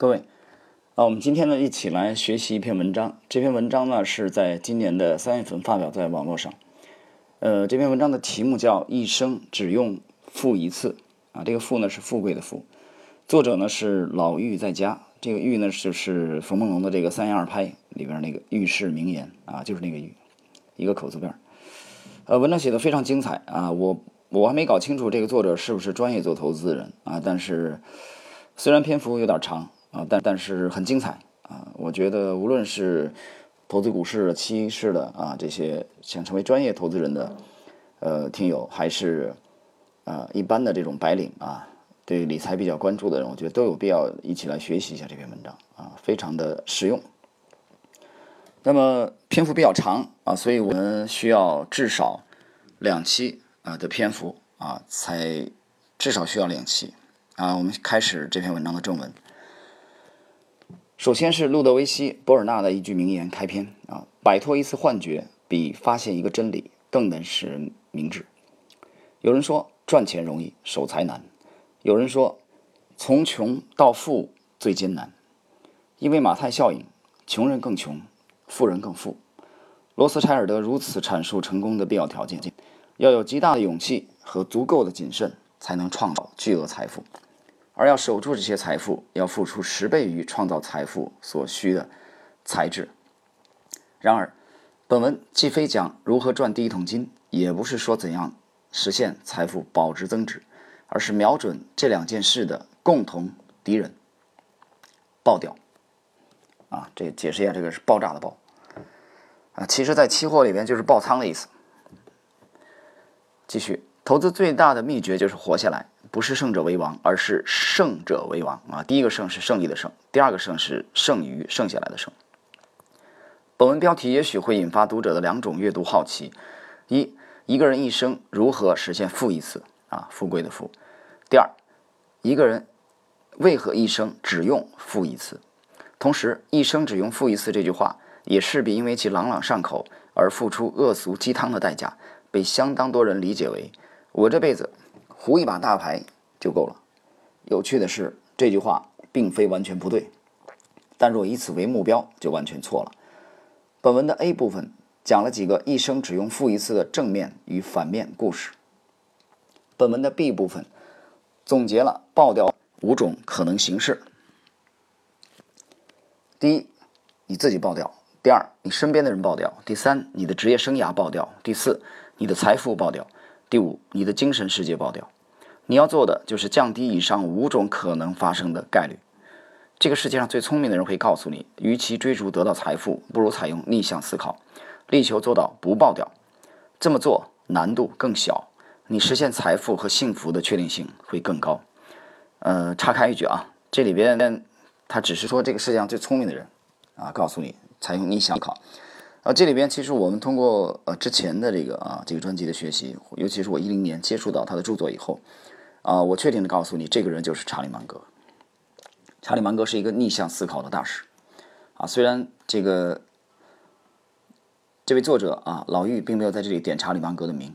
各位，啊，我们今天呢一起来学习一篇文章。这篇文章呢是在今年的三月份发表在网络上。呃，这篇文章的题目叫《一生只用富一次》啊，这个“富”呢是富贵的“富”。作者呢是老妪在家，这个“妪”呢就是冯梦龙的这个《三言二拍》里边那个遇事名言啊，就是那个“玉”，一个口字边。呃，文章写的非常精彩啊，我我还没搞清楚这个作者是不是专业做投资人啊，但是虽然篇幅有点长。啊，但但是很精彩啊！我觉得无论是投资股市、期市的啊，这些想成为专业投资人的呃听友，还是啊一般的这种白领啊，对理财比较关注的人，我觉得都有必要一起来学习一下这篇文章啊，非常的实用。那么篇幅比较长啊，所以我们需要至少两期啊的篇幅啊，才至少需要两期啊。我们开始这篇文章的正文。首先是路德维希·博尔纳的一句名言开篇啊，摆脱一次幻觉比发现一个真理更能使人明智。有人说赚钱容易，守财难；有人说从穷到富最艰难，因为马太效应，穷人更穷，富人更富。罗斯柴尔德如此阐述成功的必要条件：要有极大的勇气和足够的谨慎，才能创造巨额财富。而要守住这些财富，要付出十倍于创造财富所需的才智。然而，本文既非讲如何赚第一桶金，也不是说怎样实现财富保值增值，而是瞄准这两件事的共同敌人——爆掉。啊，这解释一下，这个是爆炸的爆。啊，其实，在期货里边就是爆仓的意思。继续，投资最大的秘诀就是活下来。不是胜者为王，而是胜者为王啊！第一个胜是胜利的胜，第二个胜是剩余剩下来的胜。本文标题也许会引发读者的两种阅读好奇：一，一个人一生如何实现富一次啊？富贵的富。第二，一个人为何一生只用富一次？同时，一生只用富一次这句话，也势必因为其朗朗上口而付出恶俗鸡汤的代价，被相当多人理解为我这辈子。胡一把大牌就够了。有趣的是，这句话并非完全不对，但若以此为目标，就完全错了。本文的 A 部分讲了几个一生只用负一次的正面与反面故事。本文的 B 部分总结了爆掉五种可能形式：第一，你自己爆掉；第二，你身边的人爆掉；第三，你的职业生涯爆掉；第四，你的财富爆掉。第五，你的精神世界爆掉，你要做的就是降低以上五种可能发生的概率。这个世界上最聪明的人会告诉你，与其追逐得到财富，不如采用逆向思考，力求做到不爆掉。这么做难度更小，你实现财富和幸福的确定性会更高。呃，岔开一句啊，这里边他只是说这个世界上最聪明的人啊，告诉你采用逆向思考。啊，这里边其实我们通过呃之前的这个啊这个专辑的学习，尤其是我一零年接触到他的著作以后，啊，我确定的告诉你，这个人就是查理芒格。查理芒格是一个逆向思考的大师，啊，虽然这个这位作者啊老玉并没有在这里点查理芒格的名。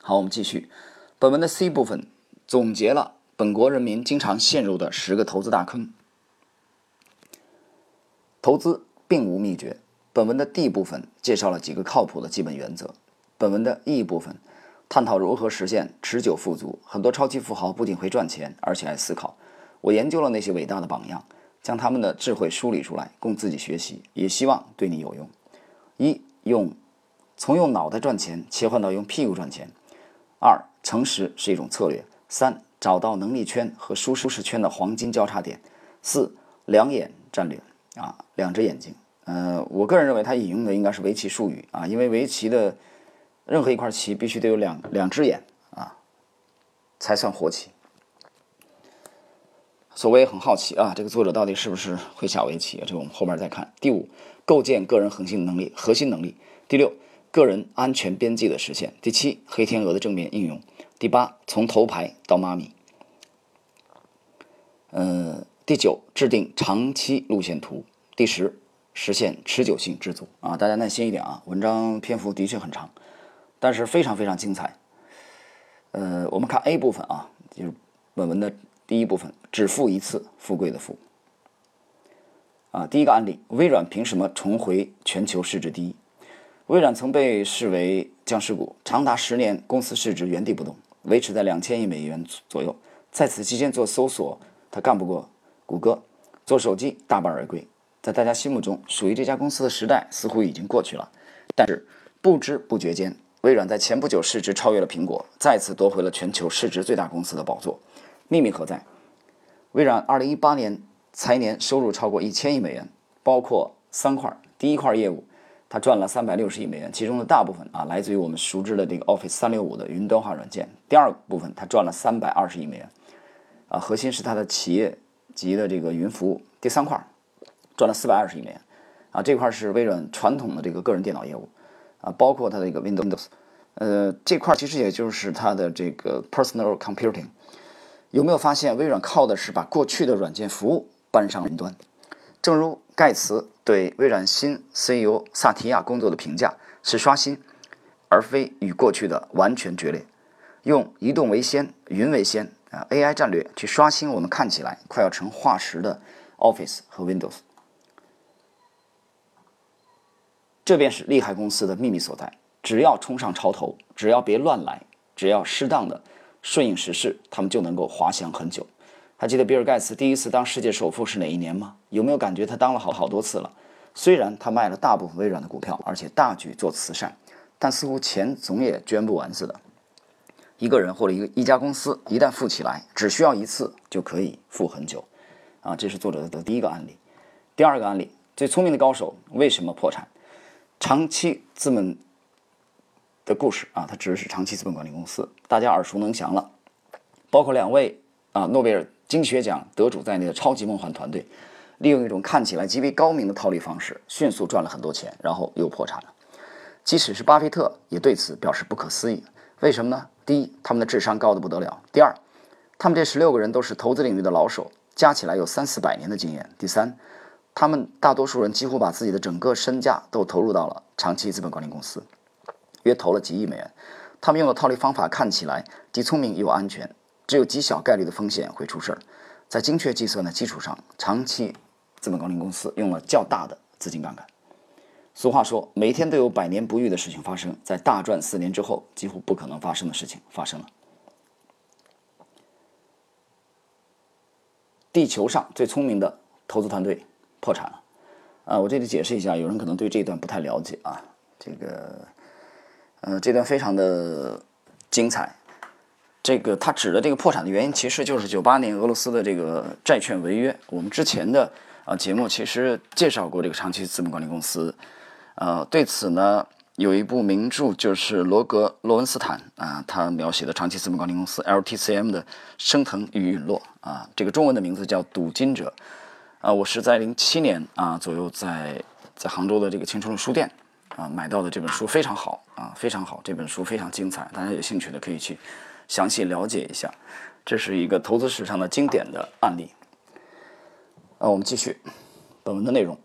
好，我们继续，本文的 C 部分总结了本国人民经常陷入的十个投资大坑。投资并无秘诀。本文的 D 部分介绍了几个靠谱的基本原则。本文的 E 部分探讨如何实现持久富足。很多超级富豪不仅会赚钱，而且还思考。我研究了那些伟大的榜样，将他们的智慧梳理出来，供自己学习，也希望对你有用。一用从用脑袋赚钱切换到用屁股赚钱。二诚实是一种策略。三找到能力圈和舒适圈的黄金交叉点。四两眼战略啊，两只眼睛。呃，我个人认为他引用的应该是围棋术语啊，因为围棋的任何一块棋必须得有两两只眼啊，才算活棋。所谓很好奇啊，这个作者到底是不是会下围棋？这个我们后面再看。第五，构建个人核心能力，核心能力。第六，个人安全边际的实现。第七，黑天鹅的正面应用。第八，从头牌到妈咪。呃，第九，制定长期路线图。第十。实现持久性知足啊！大家耐心一点啊！文章篇幅的确很长，但是非常非常精彩。呃，我们看 A 部分啊，就是本文的第一部分，只富一次，富贵的富。啊，第一个案例，微软凭什么重回全球市值第一？微软曾被视为僵尸股，长达十年，公司市值原地不动，维持在两千亿美元左右。在此期间做搜索，它干不过谷歌；做手机大败而归。在大家心目中，属于这家公司的时代似乎已经过去了。但是不知不觉间，微软在前不久市值超越了苹果，再次夺回了全球市值最大公司的宝座。秘密何在？微软2018年财年收入超过一千亿美元，包括三块。第一块业务。它赚了三百六十亿美元，其中的大部分啊来自于我们熟知的这个 Office 三六五的云端化软件。第二部分，它赚了三百二十亿美元，啊，核心是它的企业级的这个云服务。第三块赚了四百二十亿美元，啊，这块是微软传统的这个个人电脑业务，啊，包括它的一个 Windows，呃，这块其实也就是它的这个 Personal Computing。有没有发现微软靠的是把过去的软件服务搬上云端？正如盖茨对微软新 CEO 萨提亚工作的评价是刷新，而非与过去的完全决裂。用移动为先、云为先啊 AI 战略去刷新我们看起来快要成化石的 Office 和 Windows，这便是厉害公司的秘密所在。只要冲上潮头，只要别乱来，只要适当的顺应时势，他们就能够滑翔很久。还记得比尔盖茨第一次当世界首富是哪一年吗？有没有感觉他当了好好多次了？虽然他卖了大部分微软的股票，而且大举做慈善，但似乎钱总也捐不完似的。一个人或者一个一家公司一旦富起来，只需要一次就可以富很久。啊，这是作者的第一个案例。第二个案例，最聪明的高手为什么破产？长期资本的故事啊，它指的是长期资本管理公司，大家耳熟能详了，包括两位啊，诺贝尔。经济学奖得主在内的超级梦幻团队，利用一种看起来极为高明的套利方式，迅速赚了很多钱，然后又破产了。即使是巴菲特也对此表示不可思议。为什么呢？第一，他们的智商高得不得了；第二，他们这十六个人都是投资领域的老手，加起来有三四百年的经验；第三，他们大多数人几乎把自己的整个身价都投入到了长期资本管理公司，约投了几亿美元。他们用的套利方法看起来既聪明又安全。只有极小概率的风险会出事儿，在精确计算的基础上，长期资本管理公司用了较大的资金杠杆。俗话说，每天都有百年不遇的事情发生，在大赚四年之后，几乎不可能发生的事情发生了。地球上最聪明的投资团队破产了。啊，我这里解释一下，有人可能对这一段不太了解啊，这个，呃，这段非常的精彩。这个他指的这个破产的原因，其实就是九八年俄罗斯的这个债券违约。我们之前的啊节目其实介绍过这个长期资本管理公司，呃，对此呢有一部名著，就是罗格罗文斯坦啊他描写的长期资本管理公司 LTCM 的升腾与陨落啊，这个中文的名字叫《赌金者》啊，我是在零七年啊左右在在杭州的这个青春路书店啊买到的这本书，非常好啊，非常好，这本书非常精彩，大家有兴趣的可以去。详细了解一下，这是一个投资史上的经典的案例。啊，我们继续本文的内容。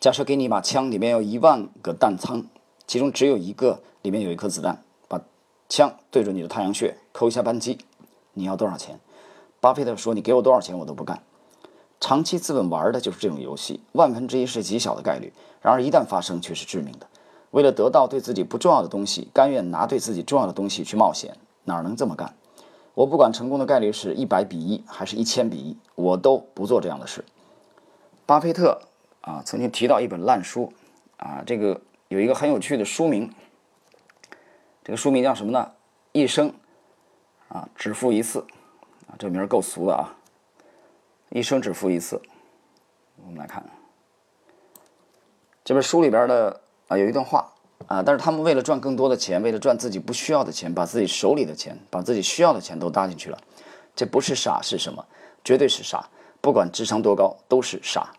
假设给你一把枪，里面有一万个弹仓，其中只有一个里面有一颗子弹，把枪对准你的太阳穴，扣一下扳机，你要多少钱？巴菲特说：“你给我多少钱我都不干。”长期资本玩的就是这种游戏，万分之一是极小的概率，然而一旦发生却是致命的。为了得到对自己不重要的东西，甘愿拿对自己重要的东西去冒险。哪能这么干？我不管成功的概率是一百比一还是一千比一，我都不做这样的事。巴菲特啊，曾经提到一本烂书啊，这个有一个很有趣的书名，这个书名叫什么呢？一生啊只付一次啊，这名儿够俗的啊！一生只付一次。我们来看这本书里边的啊，有一段话。啊！但是他们为了赚更多的钱，为了赚自己不需要的钱，把自己手里的钱，把自己需要的钱都搭进去了。这不是傻是什么？绝对是傻！不管智商多高，都是傻。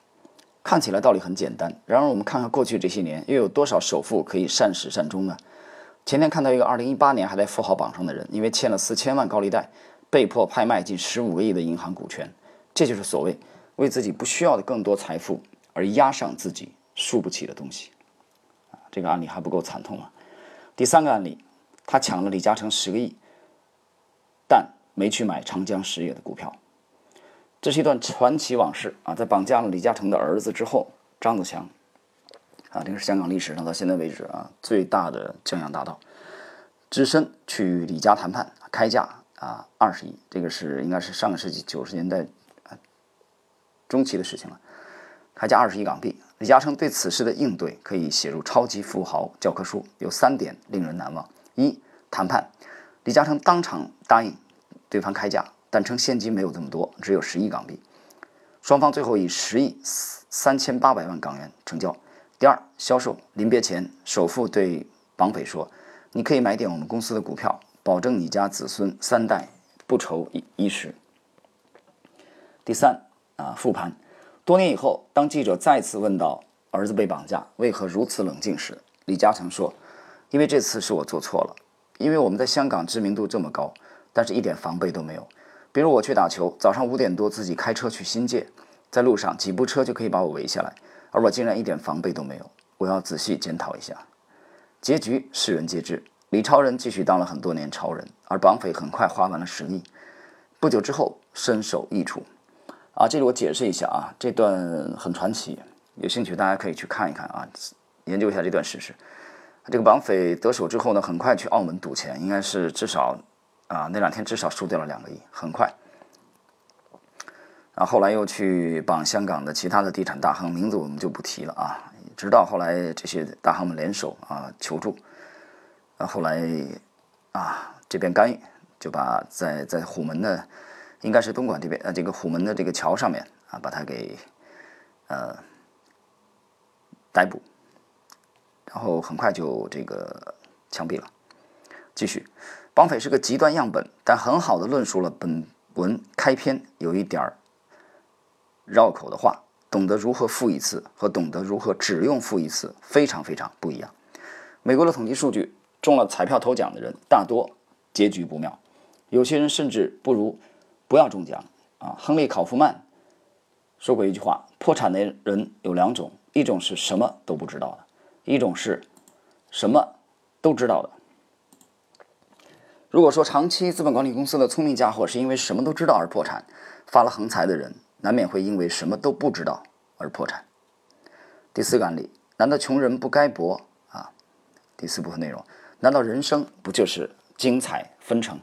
看起来道理很简单，然而我们看看过去这些年，又有多少首富可以善始善终呢？前天看到一个2018年还在富豪榜上的人，因为欠了四千万高利贷，被迫拍卖近十五个亿的银行股权。这就是所谓为自己不需要的更多财富而压上自己输不起的东西。啊这个案例还不够惨痛啊！第三个案例，他抢了李嘉诚十个亿，但没去买长江实业的股票。这是一段传奇往事啊！在绑架了李嘉诚的儿子之后，张子强啊，这个是香港历史上到现在为止啊最大的江洋大盗，只身去李家谈判，开价啊二十亿，这个是应该是上个世纪九十年代中期的事情了，开价二十亿港币。李嘉诚对此事的应对可以写入超级富豪教科书，有三点令人难忘：一、谈判，李嘉诚当场答应对方开价。但称现金没有这么多，只有十亿港币。双方最后以十亿三千八百万港元成交。第二，销售临别前，首富对绑匪说：“你可以买点我们公司的股票，保证你家子孙三代不愁衣衣食。”第三，啊，复盘。多年以后，当记者再次问到儿子被绑架为何如此冷静时，李嘉诚说：“因为这次是我做错了，因为我们在香港知名度这么高，但是一点防备都没有。”比如我去打球，早上五点多自己开车去新界，在路上几部车就可以把我围下来，而我竟然一点防备都没有。我要仔细检讨一下。结局世人皆知，李超人继续当了很多年超人，而绑匪很快花完了十亿，不久之后身首异处。啊，这里我解释一下啊，这段很传奇，有兴趣大家可以去看一看啊，研究一下这段史实。这个绑匪得手之后呢，很快去澳门赌钱，应该是至少。啊，那两天至少输掉了两个亿，很快。然后后来又去绑香港的其他的地产大亨，名字我们就不提了啊。直到后来这些大亨们联手啊求助，啊后来啊这边干预，就把在在虎门的，应该是东莞这边呃这个虎门的这个桥上面啊把他给呃逮捕，然后很快就这个枪毙了。继续。绑匪是个极端样本，但很好的论述了本文开篇有一点儿绕口的话：懂得如何付一次和懂得如何只用付一次非常非常不一样。美国的统计数据，中了彩票头奖的人大多结局不妙，有些人甚至不如不要中奖啊。亨利·考夫曼说过一句话：破产的人有两种，一种是什么都不知道的，一种是什么都知道的。如果说长期资本管理公司的聪明家伙是因为什么都知道而破产，发了横财的人难免会因为什么都不知道而破产。第四个案例，难道穷人不该搏啊？第四部分内容，难道人生不就是精彩纷呈？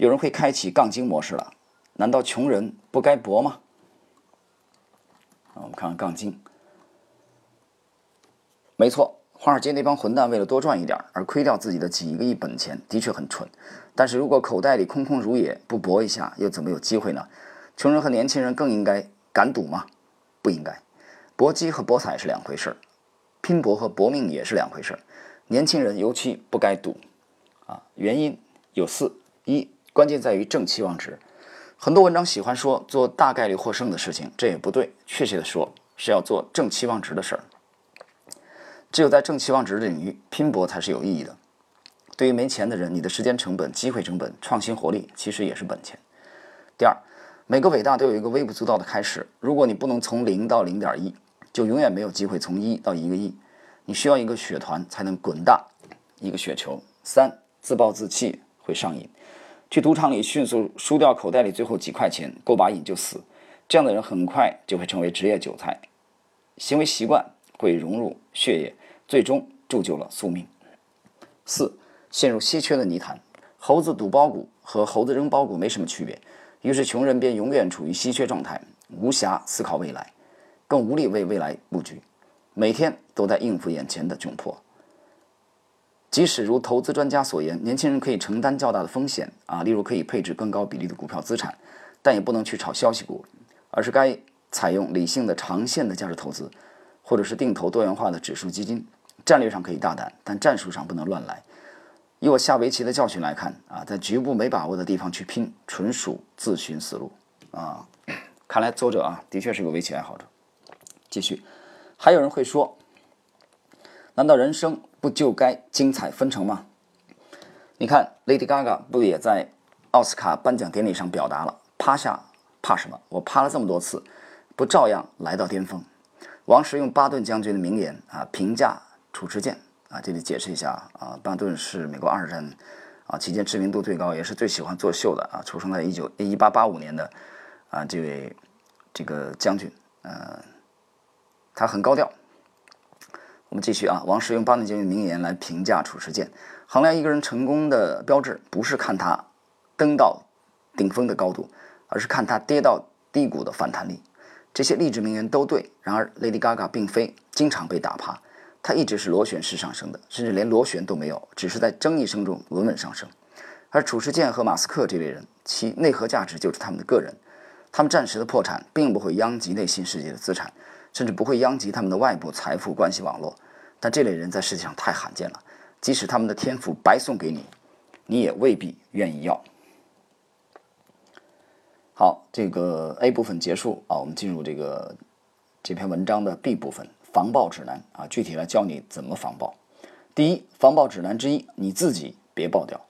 有人会开启杠精模式了，难道穷人不该搏吗？我们看看杠精，没错。华尔街那帮混蛋为了多赚一点而亏掉自己的几个亿本钱，的确很蠢。但是如果口袋里空空如也，不搏一下，又怎么有机会呢？穷人和年轻人更应该敢赌吗？不应该。搏击和博彩是两回事，拼搏和搏命也是两回事。年轻人尤其不该赌。啊，原因有四：一，关键在于正期望值。很多文章喜欢说做大概率获胜的事情，这也不对。确切的说，是要做正期望值的事儿。只有在正期望值的领域拼搏才是有意义的。对于没钱的人，你的时间成本、机会成本、创新活力其实也是本钱。第二，每个伟大都有一个微不足道的开始。如果你不能从零到零点一，就永远没有机会从一到一个亿。你需要一个雪团才能滚大一个雪球。三，自暴自弃会上瘾，去赌场里迅速输掉口袋里最后几块钱，过把瘾就死。这样的人很快就会成为职业韭菜，行为习惯会融入血液。最终铸就了宿命。四，陷入稀缺的泥潭。猴子赌包谷和猴子扔包谷没什么区别，于是穷人便永远处于稀缺状态，无暇思考未来，更无力为未来布局，每天都在应付眼前的窘迫。即使如投资专家所言，年轻人可以承担较大的风险啊，例如可以配置更高比例的股票资产，但也不能去炒消息股，而是该采用理性的长线的价值投资，或者是定投多元化的指数基金。战略上可以大胆，但战术上不能乱来。以我下围棋的教训来看，啊，在局部没把握的地方去拼，纯属自寻死路。啊，看来作者啊，的确是个围棋爱好者。继续，还有人会说，难道人生不就该精彩纷呈吗？你看，Lady Gaga 不也在奥斯卡颁奖典礼上表达了，趴下怕什么？我趴了这么多次，不照样来到巅峰？王石用巴顿将军的名言啊评价。褚时健啊，这里解释一下啊，巴顿是美国二战啊期间知名度最高，也是最喜欢作秀的啊，出生在一九一八八五年的啊，这位这个将军，呃，他很高调。我们继续啊，王石用巴顿将军名言来评价褚时健：衡量一个人成功的标志，不是看他登到顶峰的高度，而是看他跌到低谷的反弹力。这些励志名言都对，然而 Lady Gaga 并非经常被打趴，她一直是螺旋式上升的，甚至连螺旋都没有，只是在争议声中稳稳上升。而褚时健和马斯克这类人，其内核价值就是他们的个人，他们暂时的破产并不会殃及内心世界的资产，甚至不会殃及他们的外部财富关系网络。但这类人在世界上太罕见了，即使他们的天赋白送给你，你也未必愿意要。好，这个 A 部分结束啊，我们进入这个这篇文章的 B 部分防爆指南啊，具体来教你怎么防爆。第一，防爆指南之一，你自己别爆掉。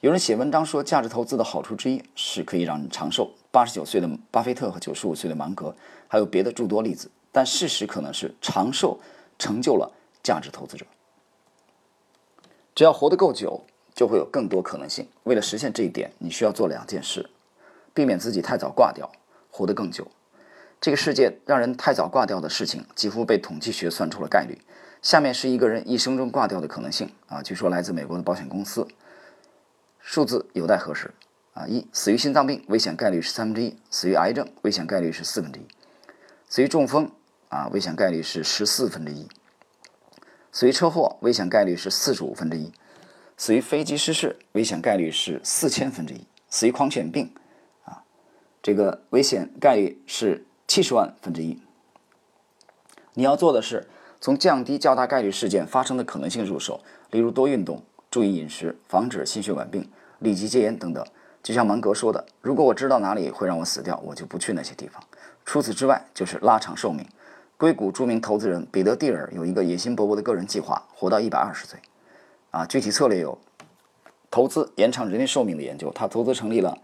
有人写文章说，价值投资的好处之一是可以让你长寿。八十九岁的巴菲特和九十五岁的芒格，还有别的诸多例子。但事实可能是，长寿成就了价值投资者。只要活得够久，就会有更多可能性。为了实现这一点，你需要做两件事。避免自己太早挂掉，活得更久。这个世界让人太早挂掉的事情，几乎被统计学算出了概率。下面是一个人一生中挂掉的可能性啊，据说来自美国的保险公司，数字有待核实啊。一，死于心脏病，危险概率是三分之一；死于癌症，危险概率是四分之一；死于中风啊，危险概率是十四分之一；死于车祸，危险概率是四十五分之一；死于飞机失事，危险概率是四千分之一；死于狂犬病。啊这个危险概率是七十万分之一。你要做的是从降低较大概率事件发生的可能性入手，例如多运动、注意饮食、防止心血管病、立即戒烟等等。就像芒格说的：“如果我知道哪里会让我死掉，我就不去那些地方。”除此之外，就是拉长寿命。硅谷著名投资人彼得·蒂尔有一个野心勃勃的个人计划，活到一百二十岁。啊，具体策略有投资延长人类寿命的研究。他投资成立了。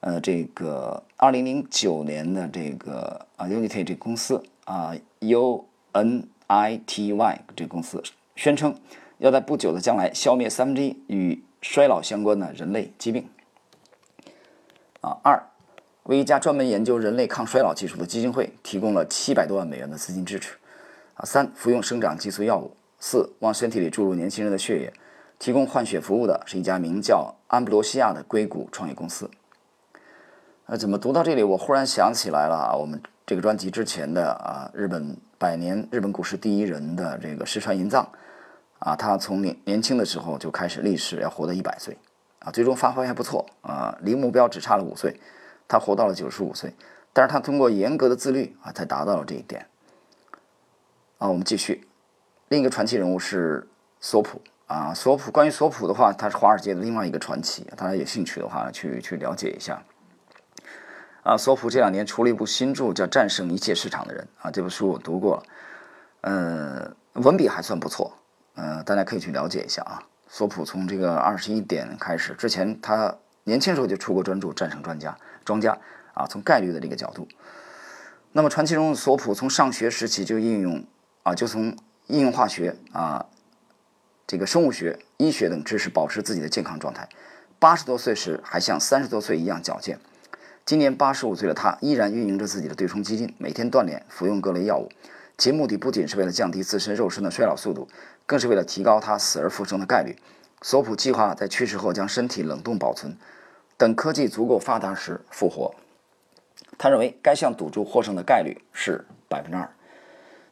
呃，这个二零零九年的这个啊，Unity 这公司啊，U N I T Y 这个公司宣称要在不久的将来消灭三分之一与衰老相关的人类疾病。啊，二为一家专门研究人类抗衰老技术的基金会提供了七百多万美元的资金支持。啊，三服用生长激素药物。四往身体里注入年轻人的血液，提供换血服务的是一家名叫安布罗西亚的硅谷创业公司。呃，怎么读到这里，我忽然想起来了啊，我们这个专辑之前的啊，日本百年日本股市第一人的这个石川银藏，啊，他从年年轻的时候就开始立誓要活到一百岁，啊，最终发挥还不错啊，离目标只差了五岁，他活到了九十五岁，但是他通过严格的自律啊，才达到了这一点。啊，我们继续，另一个传奇人物是索普啊，索普关于索普的话，他是华尔街的另外一个传奇，大家有兴趣的话去去了解一下。啊，索普这两年出了一部新著，叫《战胜一切市场的人》啊，这部书我读过了，呃，文笔还算不错，呃，大家可以去了解一下啊。索普从这个二十一点开始，之前他年轻时候就出过专著《战胜专家庄家》啊，从概率的这个角度。那么传奇中索普从上学时期就应用啊，就从应用化学啊，这个生物学、医学等知识保持自己的健康状态，八十多岁时还像三十多岁一样矫健。今年八十五岁的他，依然运营着自己的对冲基金，每天锻炼，服用各类药物，其目的不仅是为了降低自身肉身的衰老速度，更是为了提高他死而复生的概率。索普计划在去世后将身体冷冻保存，等科技足够发达时复活。他认为该项赌注获胜的概率是百分之二。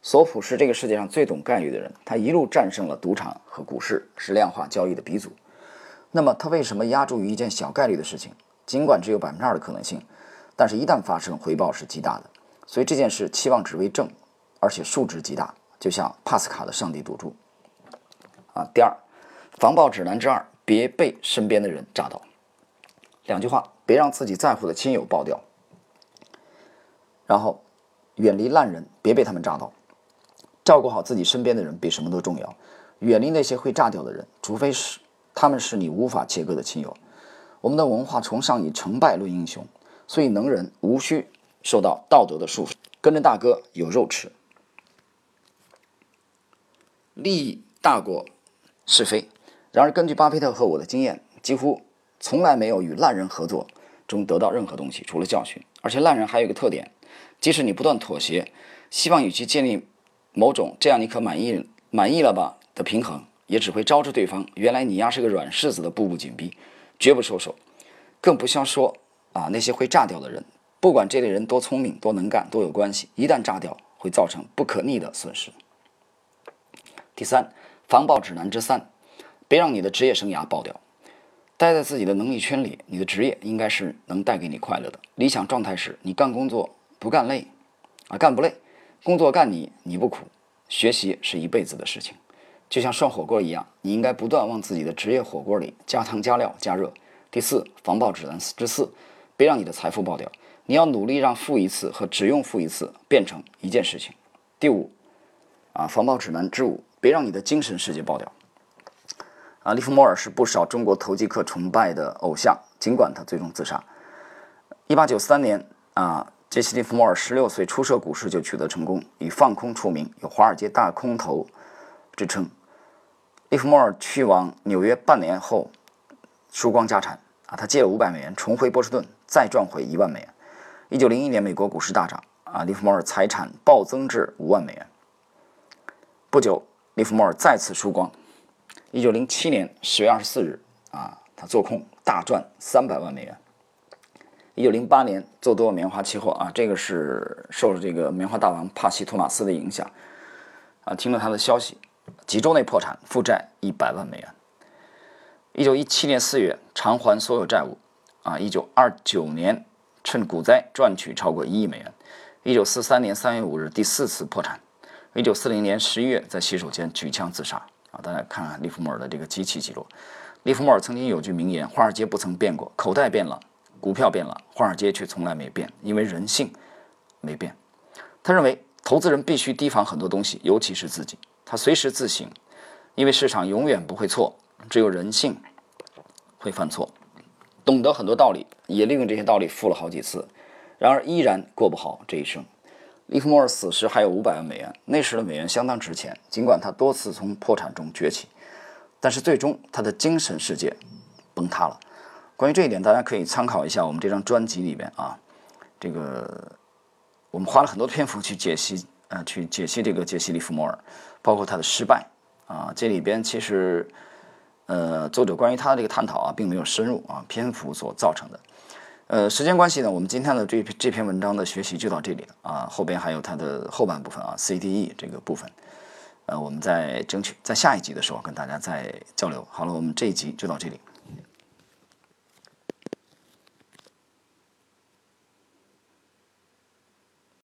索普是这个世界上最懂概率的人，他一路战胜了赌场和股市，是量化交易的鼻祖。那么他为什么压注于一件小概率的事情？尽管只有百分之二的可能性，但是一旦发生，回报是极大的。所以这件事期望值为正，而且数值极大，就像帕斯卡的上帝赌注。啊，第二，防爆指南之二：别被身边的人炸到。两句话，别让自己在乎的亲友爆掉。然后，远离烂人，别被他们炸到。照顾好自己身边的人比什么都重要。远离那些会炸掉的人，除非是他们是你无法切割的亲友。我们的文化崇尚以成败论英雄，所以能人无需受到道德的束缚，跟着大哥有肉吃。利益大过是非。然而，根据巴菲特和我的经验，几乎从来没有与烂人合作中得到任何东西，除了教训。而且烂人还有一个特点，即使你不断妥协，希望与其建立某种这样你可满意满意了吧的平衡，也只会招致对方原来你丫是个软柿子的步步紧逼，绝不收手。更不消说啊那些会炸掉的人，不管这类人多聪明、多能干、多有关系，一旦炸掉，会造成不可逆的损失。第三，防爆指南之三，别让你的职业生涯爆掉。待在自己的能力圈里，你的职业应该是能带给你快乐的。理想状态是你干工作不干累，啊干不累，工作干你你不苦，学习是一辈子的事情，就像涮火锅一样，你应该不断往自己的职业火锅里加汤加料加热。第四，防爆指南之四，别让你的财富爆掉。你要努力让富一次和只用富一次变成一件事情。第五，啊防爆指南之五。别让你的精神世界爆掉。啊，利弗莫尔是不少中国投机客崇拜的偶像，尽管他最终自杀。一八九三年，啊，杰西·利弗莫尔十六岁初涉股市就取得成功，以放空出名，有“华尔街大空头”之称。利弗莫尔去往纽约半年后，输光家产。啊，他借了五百美元重回波士顿，再赚回一万美元。一九零一年，美国股市大涨，啊，利弗莫尔财产暴增至五万美元。不久。利弗莫尔再次输光。一九零七年十月二十四日，啊，他做空大赚三百万美元。一九零八年做多棉花期货，啊，这个是受了这个棉花大王帕西托马斯的影响，啊，听了他的消息，几周内破产，负债一百万美元。一九一七年四月偿还所有债务，啊，一九二九年趁股灾赚取超过一亿美元。一九四三年三月五日第四次破产。一九四零年十一月，在洗手间举枪自杀。啊，大家看看利弗莫尔的这个机器记录。利弗莫尔曾经有句名言：“华尔街不曾变过，口袋变了，股票变了，华尔街却从来没变，因为人性没变。”他认为，投资人必须提防很多东西，尤其是自己。他随时自省，因为市场永远不会错，只有人性会犯错。懂得很多道理，也利用这些道理富了好几次，然而依然过不好这一生。利弗莫尔死时还有五百万美元，那时的美元相当值钱。尽管他多次从破产中崛起，但是最终他的精神世界崩塌了。关于这一点，大家可以参考一下我们这张专辑里边啊，这个我们花了很多篇幅去解析，呃，去解析这个杰西·利弗莫尔，包括他的失败啊。这里边其实，呃，作者关于他的这个探讨啊，并没有深入啊，篇幅所造成的。呃，时间关系呢，我们今天的这篇这篇文章的学习就到这里了啊，后边还有它的后半部分啊，CDE 这个部分，呃，我们再争取在下一集的时候跟大家再交流。好了，我们这一集就到这里。